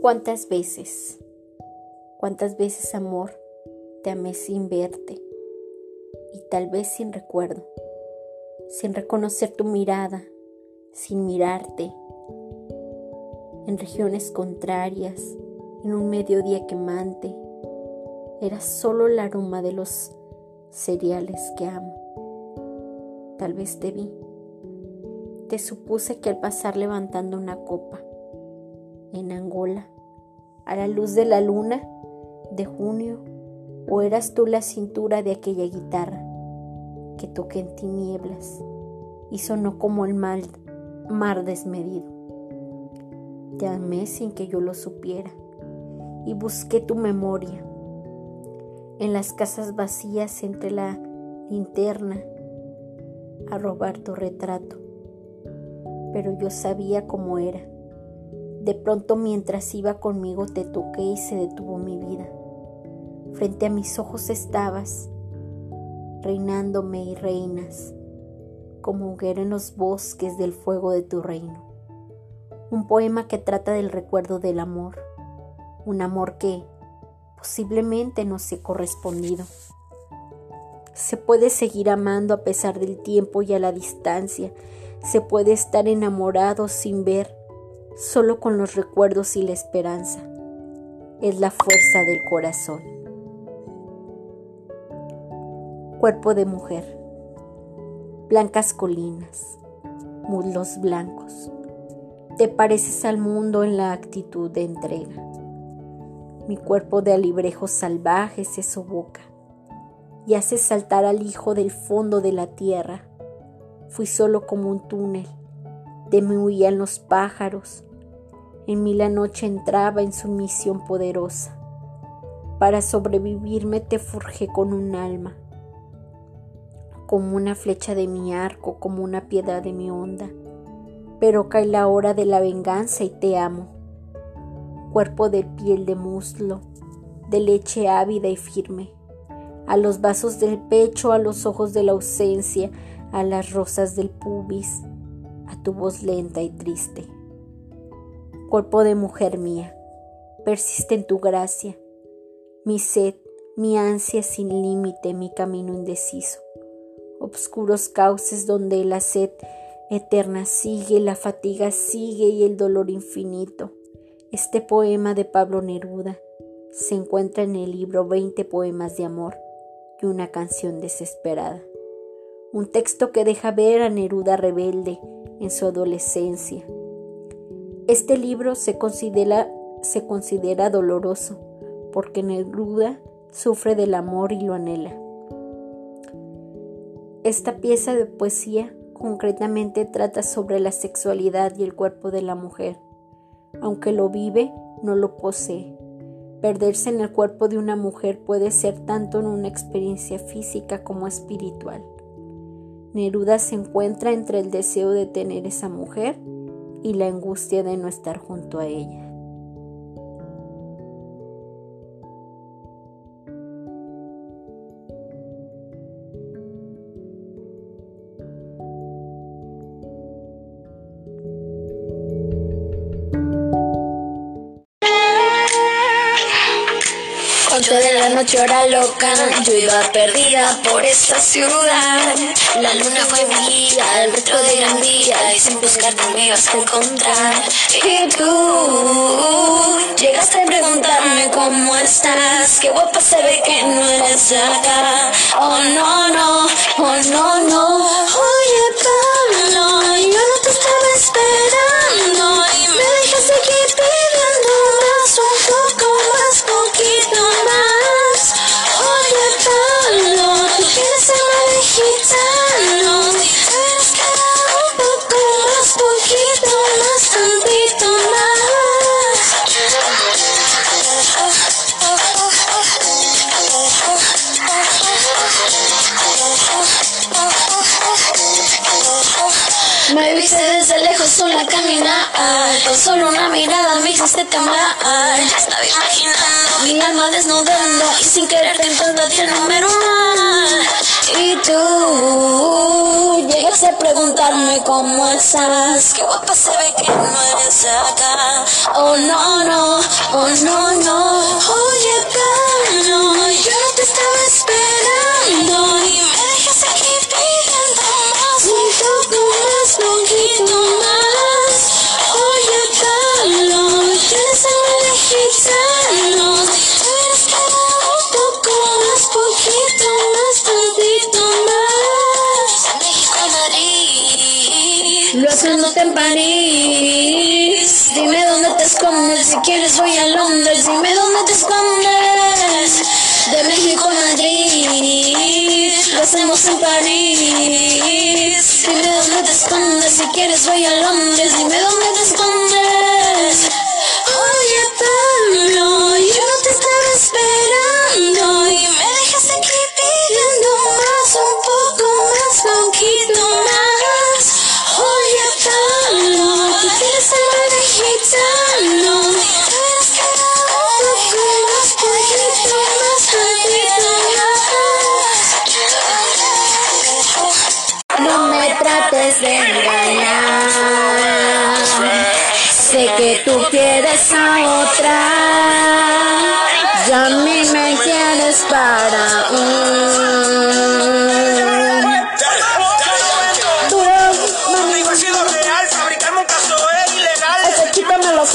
¿Cuántas veces, cuántas veces amor, te amé sin verte y tal vez sin recuerdo, sin reconocer tu mirada, sin mirarte, en regiones contrarias, en un mediodía quemante, era solo el aroma de los cereales que amo. Tal vez te vi, te supuse que al pasar levantando una copa, a la luz de la luna de junio, o eras tú la cintura de aquella guitarra que toqué en tinieblas y sonó como el mal, mar desmedido. Te amé sin que yo lo supiera y busqué tu memoria en las casas vacías entre la linterna a robar tu retrato, pero yo sabía cómo era de pronto mientras iba conmigo te toqué y se detuvo mi vida. Frente a mis ojos estabas, reinándome y reinas, como hoguera en los bosques del fuego de tu reino. Un poema que trata del recuerdo del amor, un amor que posiblemente no se ha correspondido. Se puede seguir amando a pesar del tiempo y a la distancia, se puede estar enamorado sin ver solo con los recuerdos y la esperanza. Es la fuerza del corazón. Cuerpo de mujer. Blancas colinas. Muslos blancos. Te pareces al mundo en la actitud de entrega. Mi cuerpo de alibrejos salvajes se soboca y hace saltar al hijo del fondo de la tierra. Fui solo como un túnel, de mí huían los pájaros, en mí la noche entraba en su misión poderosa. Para sobrevivirme te forjé con un alma, como una flecha de mi arco, como una piedra de mi onda. Pero cae la hora de la venganza y te amo. Cuerpo de piel de muslo, de leche ávida y firme, a los vasos del pecho, a los ojos de la ausencia, a las rosas del pubis, a tu voz lenta y triste cuerpo de mujer mía, persiste en tu gracia, mi sed, mi ansia sin límite, mi camino indeciso, obscuros cauces donde la sed eterna sigue, la fatiga sigue y el dolor infinito. Este poema de Pablo Neruda se encuentra en el libro 20 poemas de amor y una canción desesperada. Un texto que deja ver a Neruda rebelde en su adolescencia, este libro se considera, doloroso porque Neruda sufre del amor y lo anhela. Esta pieza de poesía concretamente trata sobre la sexualidad y el cuerpo de la mujer. Aunque lo vive, no lo posee. Perderse en el cuerpo de una mujer puede ser tanto en una experiencia física como espiritual. Neruda se encuentra entre el deseo de tener esa mujer y la angustia de no estar junto a ella. Loca, yo iba perdida por esta ciudad. La luna fue vida, el resto de gran día, y sin buscarte me ibas a encontrar. Y tú llegaste a preguntarme cómo estás, qué guapa se ve que no eres acá. Oh no, no, oh no, no. Temblar Estaba imaginando mi alma desnudando Y sin querer a ti el número mal Y tú llegaste a preguntar preguntarme cómo estás. Qué guapa se ve que no eres acá. Oh no, no, oh no, no. Oye, no, yo no te Lo haciéndote en París. Dime dónde te escondes, si quieres voy a Londres. Dime dónde te escondes. De México a Madrid, lo hacemos en París. Dime dónde te escondes, si quieres voy a Londres. Dime dónde te escondes.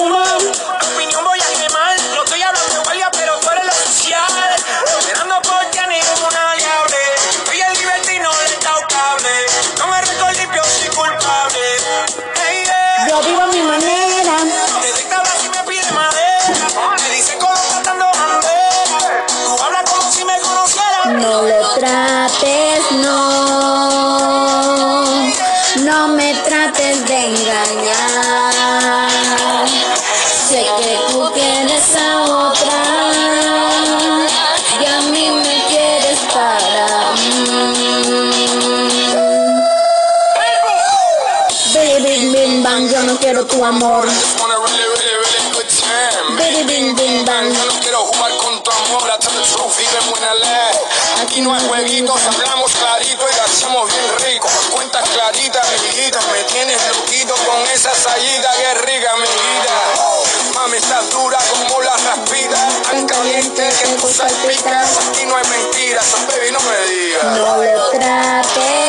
Chico me Bidi bim bim bang. Yo no quiero jugar con tu amor, the truth, vive buena ley. Aquí no hay jueguitos, hablamos clarito y la hacemos bien rico. Cuentas claritas, amiguita, me tienes loquito con esa sayita que rica, amiguita. Mami, estás dura como la raspita, tan caliente que tú salpicas. Aquí no hay mentiras, baby, no me digas. No lo trates,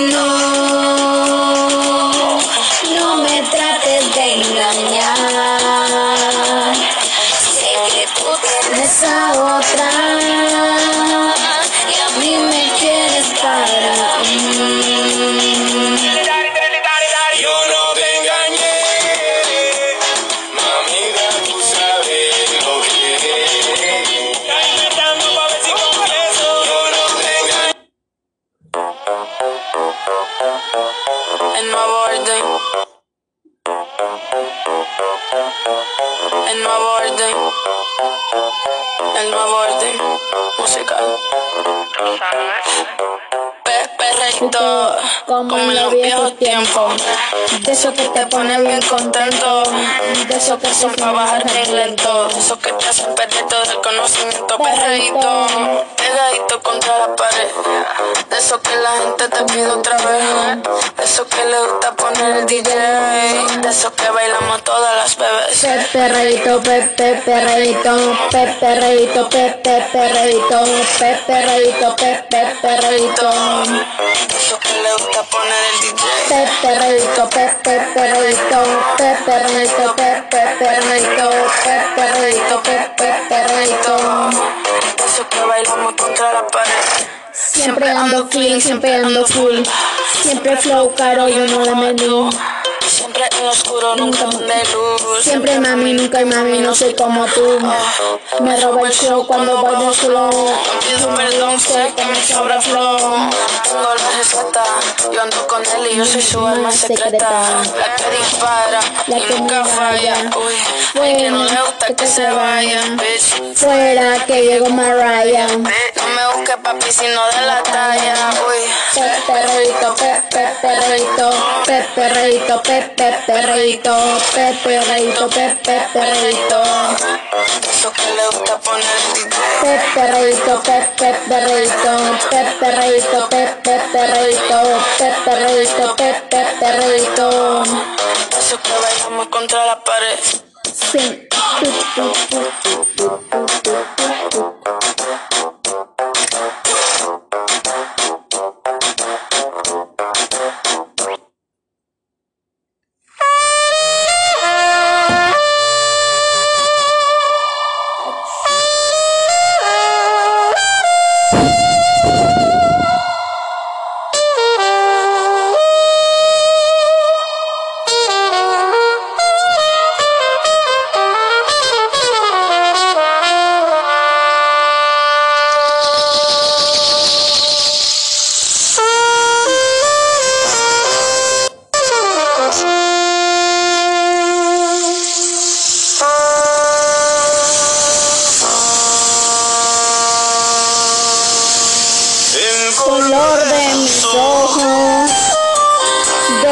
No El nuevo orden. El nuevo orden musical. Pe- Perreíto, como en los viejos tiempos. De eso que te pone bien contento. De eso que Son pa' bajarte lento. Eso que te hacen perder todo el conocimiento. Perreíto, pegadito contra la pared. De eso que la gente te pide otra vez. De eso que le gusta poner el DJ. De eso que bailamos todas las bebés. Pepe reito, pepe perreito, pepe reito, pepe perreito, pepe reito, pepe perreito, De eso que le gusta poner el DJ. pepe reito, pepe perreito, pepe reito, pepe perreito, pepe reito, pepe Siempre ando clean, siempre ando full. Siempre flow caro, yo no de menú. Siempre en oscuro, nunca de luz. Siempre mami, nunca hay mami, no soy como tú. Me roba el show cuando bailo solo. Pido perdón, sé que me sobra flow. Tengo la receta, yo ando con él y yo soy su alma secreta. La que dispara La y que nunca falla. Uy, que no le gusta que se vaya. Bitch, Fuera que llegó Mariah. no me busques papi, sino de la talla. Uy, Pepe reito, pepe reito, pepe reito, pepe reito, pepe reito, pepe reito. eso que le gusta poner DJ. Pepe reito, pepe reito, pepe reito, pepe reito, pepe reito, pepe reito. Eso que bailamos contra la pared. Sí.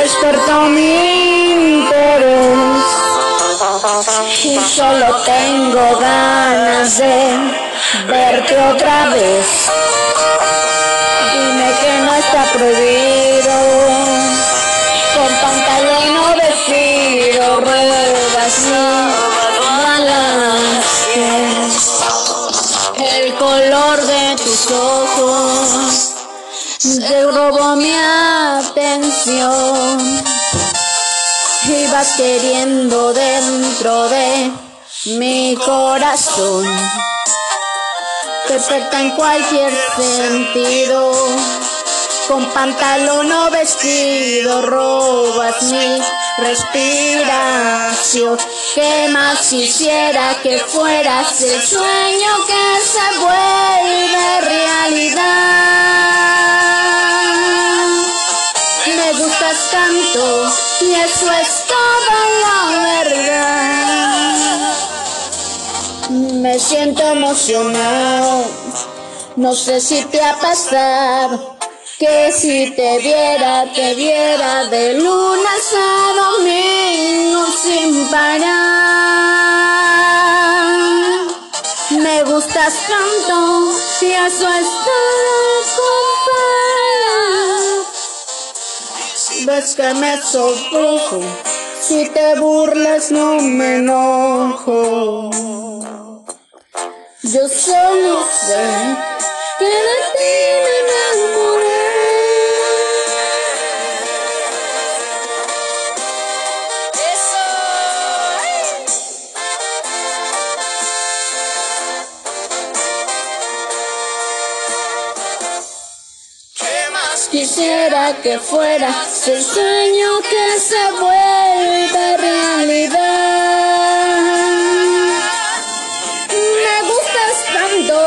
Despertó mi interés y solo tengo ganas de verte otra vez. Dime que no está prohibido con pantalón o vestido, ruedas balances. El color de tus ojos te robó mi atención. Ibas queriendo dentro de mi corazón. Perfecta en cualquier sentido. Con pantalón o vestido robas mi respiración. ¿Qué más quisiera que fueras el sueño que se vuelve realidad? Me gustas tanto y eso es toda la verdad. Me siento emocionado, no sé si te ha pasado. Que si te viera, te viera de lunes a domingo sin parar. Me gustas tanto y eso es todo Ves que me sonrojo, si te burlas no me enojo. Yo solo sé que de ti me Quisiera que fueras el sueño que se vuelve realidad. Me gustas tanto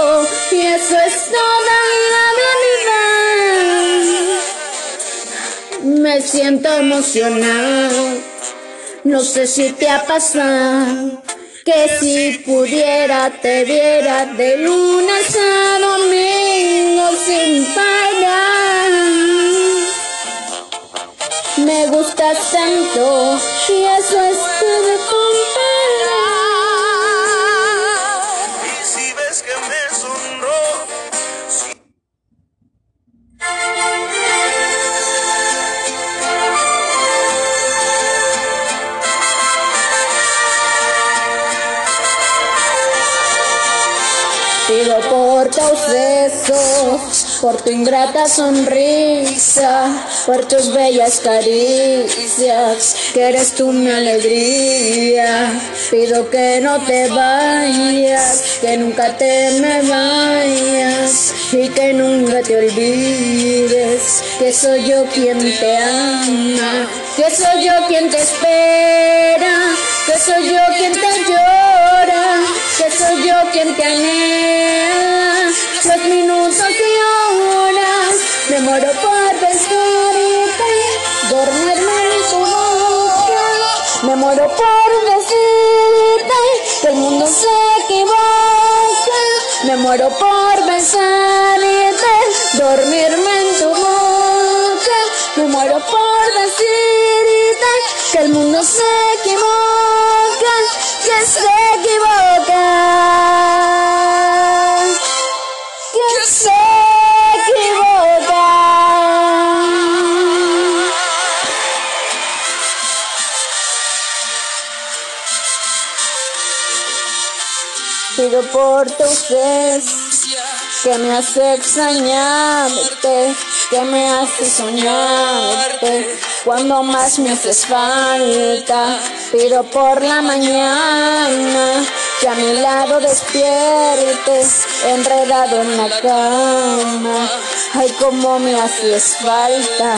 y eso es toda la realidad. Me siento emocionado, no sé si te ha pasado. Que si pudiera te viera de lunes a domingo sin parar. Me gustas tanto y eso es todo por tu ingrata sonrisa, por tus bellas caricias, que eres tú mi alegría. Pido que no te vayas, que nunca te me vayas y que nunca te olvides que soy yo quien te ama, que soy yo quien te espera, que soy yo quien te llora, que soy yo quien te anhela. Los minutos y muero por besarte, dormirme en tu boca, me muero por decirte que el mundo se equivoca, me muero por besarte, dormirme en tu boca, me muero por decirte que el mundo se equivoca, que se equivoca, que se por tu ausencia que me hace extrañarte, que me hace soñarte cuando más me haces falta. Pido por la mañana que a mi lado despiertes, enredado en la cama. Ay, cómo me haces falta.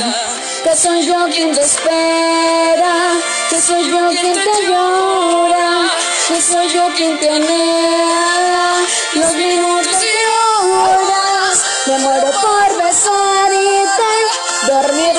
Que soy yo quien te espera, que soy yo quien te llora, que soy yo quien te anhela. Los minutos y horas me muero por besarte, dormirme en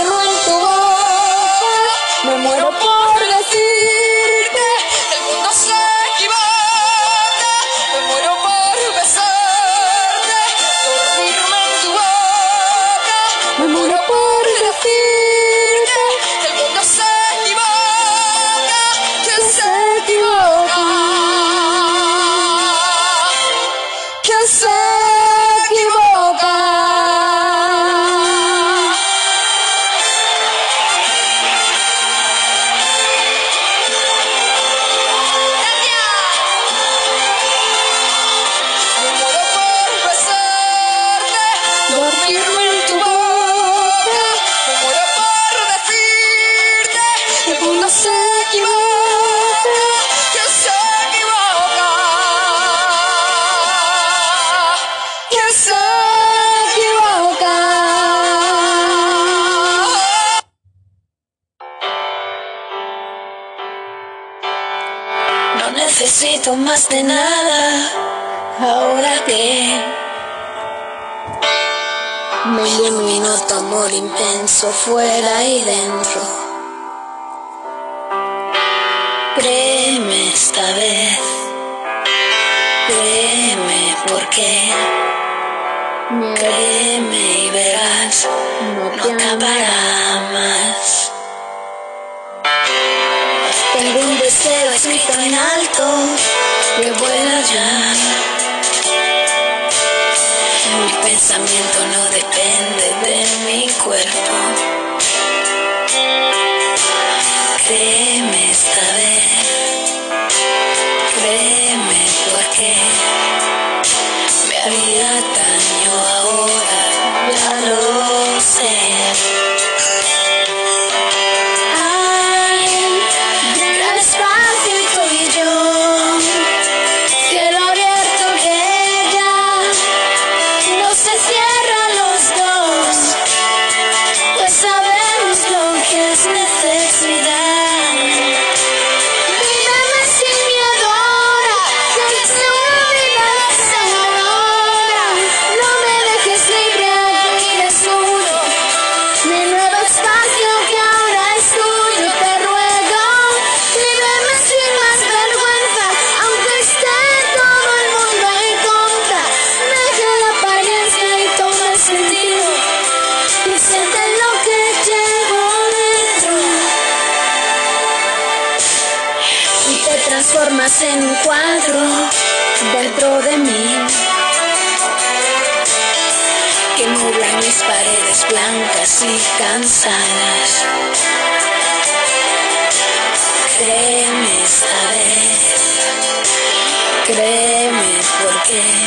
más de nada ahora que me iluminó tu amor inmenso fuera y dentro. Créeme esta vez, créeme porque créeme y verás, no acabará más. Que vuela ya. Mi pensamiento no depende de mi cuerpo. Transformas en un cuadro dentro de mí. Que nublan mis paredes blancas y cansadas. Créeme esta vez, créeme porque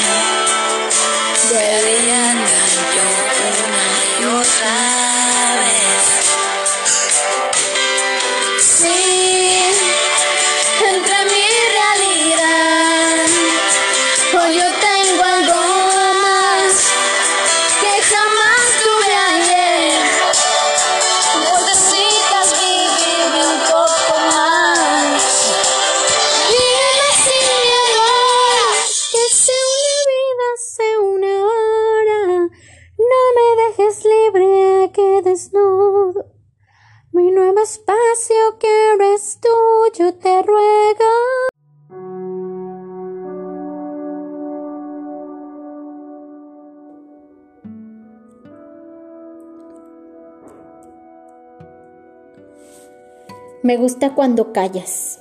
Me gusta cuando callas.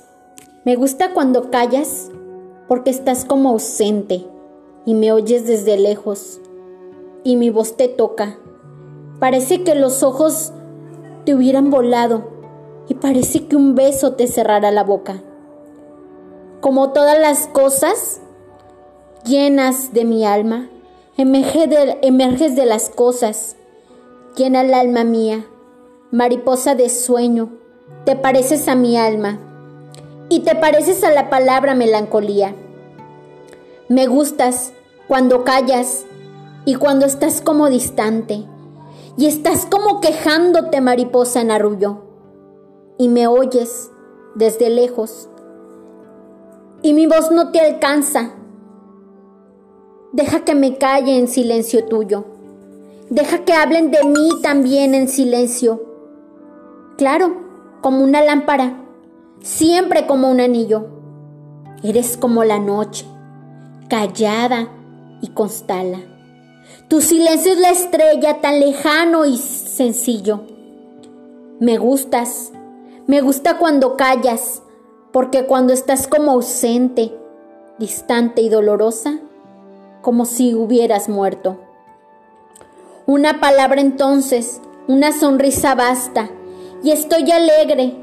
Me gusta cuando callas porque estás como ausente y me oyes desde lejos y mi voz te toca. Parece que los ojos te hubieran volado y parece que un beso te cerrara la boca. Como todas las cosas llenas de mi alma, emerges de las cosas, llena el alma mía, mariposa de sueño, te pareces a mi alma y te pareces a la palabra melancolía. Me gustas cuando callas y cuando estás como distante y estás como quejándote mariposa en arrullo y me oyes desde lejos y mi voz no te alcanza. Deja que me calle en silencio tuyo. Deja que hablen de mí también en silencio. Claro, como una lámpara, siempre como un anillo. Eres como la noche, callada y constala. Tu silencio es la estrella tan lejano y sencillo. Me gustas, me gusta cuando callas, porque cuando estás como ausente, distante y dolorosa, como si hubieras muerto. Una palabra entonces, una sonrisa basta, y estoy alegre,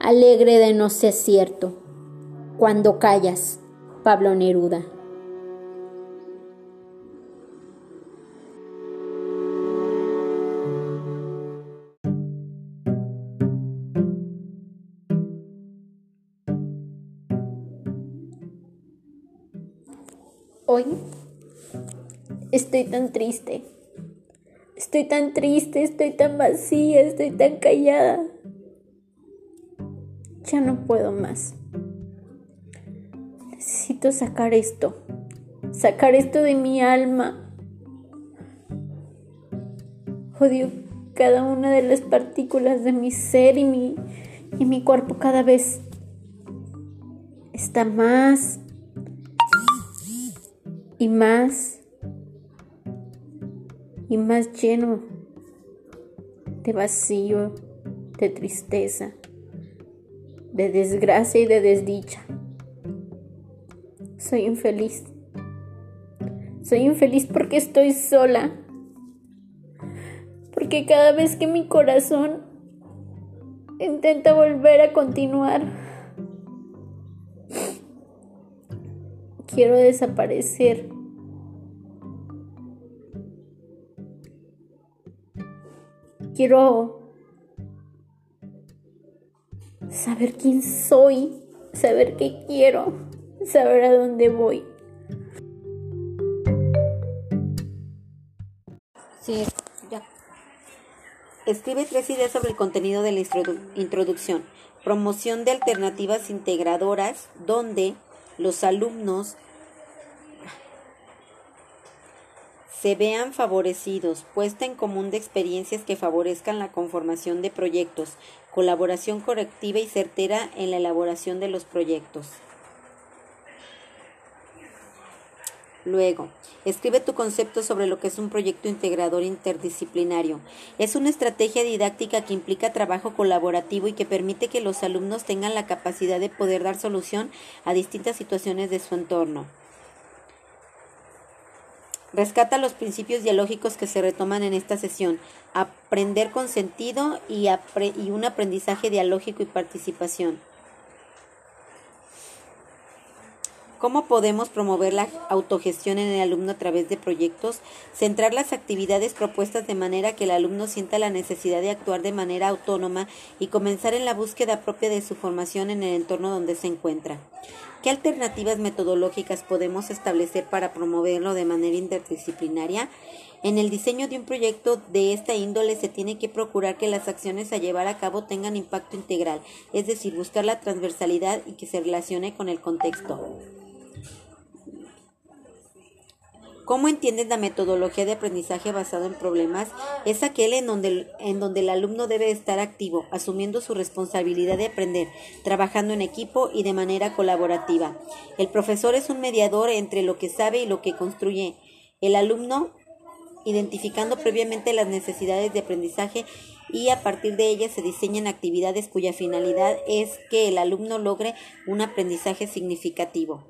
alegre de no ser cierto. Cuando callas, Pablo Neruda. Hoy estoy tan triste. Estoy tan triste, estoy tan vacía, estoy tan callada. Ya no puedo más. Necesito sacar esto. Sacar esto de mi alma. Odio cada una de las partículas de mi ser y mi, y mi cuerpo cada vez está más y más y más lleno de vacío, de tristeza, de desgracia y de desdicha. Soy infeliz. Soy infeliz porque estoy sola. Porque cada vez que mi corazón intenta volver a continuar, quiero desaparecer. Quiero saber quién soy, saber qué quiero, saber a dónde voy. Sí, ya. Escribe tres ideas sobre el contenido de la introducción. Promoción de alternativas integradoras donde los alumnos se vean favorecidos, puesta en común de experiencias que favorezcan la conformación de proyectos, colaboración correctiva y certera en la elaboración de los proyectos. Luego, escribe tu concepto sobre lo que es un proyecto integrador interdisciplinario. Es una estrategia didáctica que implica trabajo colaborativo y que permite que los alumnos tengan la capacidad de poder dar solución a distintas situaciones de su entorno. Rescata los principios dialógicos que se retoman en esta sesión. Aprender con sentido y, y un aprendizaje dialógico y participación. ¿Cómo podemos promover la autogestión en el alumno a través de proyectos? Centrar las actividades propuestas de manera que el alumno sienta la necesidad de actuar de manera autónoma y comenzar en la búsqueda propia de su formación en el entorno donde se encuentra. ¿Qué alternativas metodológicas podemos establecer para promoverlo de manera interdisciplinaria? En el diseño de un proyecto de esta índole se tiene que procurar que las acciones a llevar a cabo tengan impacto integral, es decir, buscar la transversalidad y que se relacione con el contexto. ¿Cómo entiendes la metodología de aprendizaje basado en problemas? Es aquel en donde, en donde el alumno debe estar activo, asumiendo su responsabilidad de aprender, trabajando en equipo y de manera colaborativa. El profesor es un mediador entre lo que sabe y lo que construye. El alumno identificando previamente las necesidades de aprendizaje y a partir de ellas se diseñan actividades cuya finalidad es que el alumno logre un aprendizaje significativo.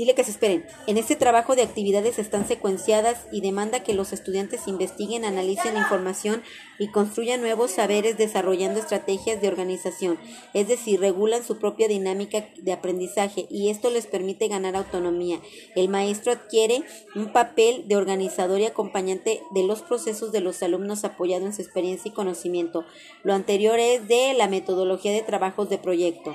Dile que se esperen. En este trabajo de actividades están secuenciadas y demanda que los estudiantes investiguen, analicen información y construyan nuevos saberes desarrollando estrategias de organización, es decir, regulan su propia dinámica de aprendizaje y esto les permite ganar autonomía. El maestro adquiere un papel de organizador y acompañante de los procesos de los alumnos apoyado en su experiencia y conocimiento. Lo anterior es de la metodología de trabajos de proyecto.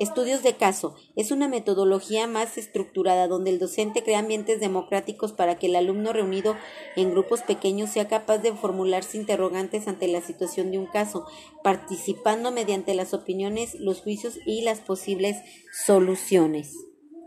Estudios de caso. Es una metodología más estructurada donde el docente crea ambientes democráticos para que el alumno reunido en grupos pequeños sea capaz de formularse interrogantes ante la situación de un caso, participando mediante las opiniones, los juicios y las posibles soluciones.